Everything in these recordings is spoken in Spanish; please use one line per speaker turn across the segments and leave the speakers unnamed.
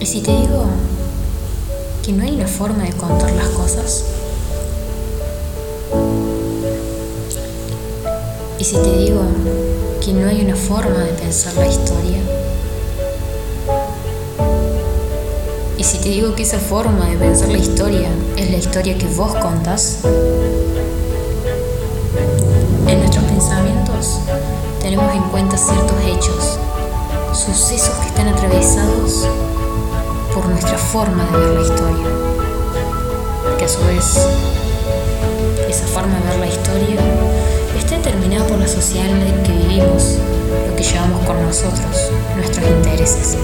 ¿Y si te digo que no hay una forma de contar las cosas? ¿Y si te digo que no hay una forma de pensar la historia? ¿Y si te digo que esa forma de pensar la historia es la historia que vos contás? En nuestros pensamientos tenemos en cuenta ciertos hechos, sucesos que están atravesados por nuestra forma de ver la historia, que a su vez esa forma de ver la historia está determinada por la sociedad en la que vivimos, lo que llevamos con nosotros, nuestros intereses.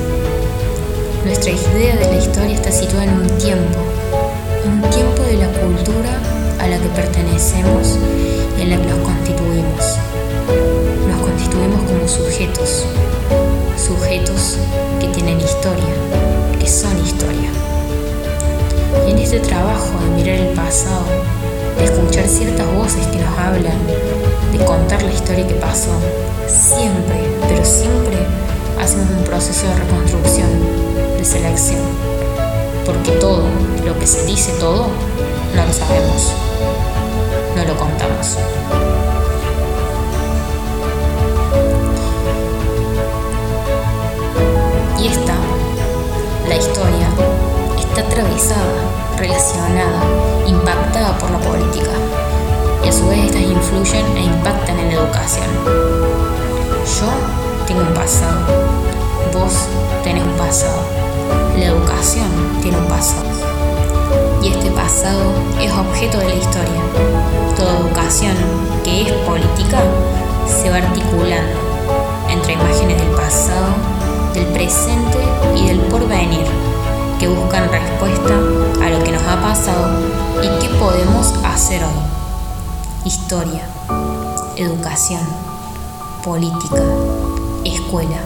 Nuestra idea de la historia está situada en un tiempo, un tiempo de la cultura a la que pertenecemos y en la que nos constituimos. Nos constituimos como sujetos, sujetos que tienen historia, que son historia. Y en este trabajo de mirar el pasado, de escuchar ciertas voces que nos hablan, de contar la historia que pasó, siempre, pero siempre hacemos un proceso de reconstrucción, de selección. Porque todo, lo que se dice todo, no lo sabemos, no lo contamos. Está atravesada, relacionada, impactada por la política. Y a su vez estas influyen e impactan en la educación. Yo tengo un pasado, vos tenés un pasado, la educación tiene un pasado. Y este pasado es objeto de la historia. Toda educación que es política se va articulando entre imágenes del pasado, del presente pasado y qué podemos hacer hoy. Historia, educación, política, escuela,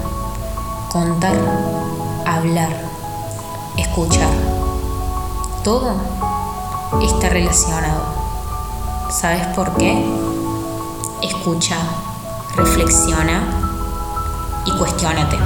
contar, hablar, escuchar. Todo está relacionado. ¿Sabes por qué? Escucha, reflexiona y cuestionate.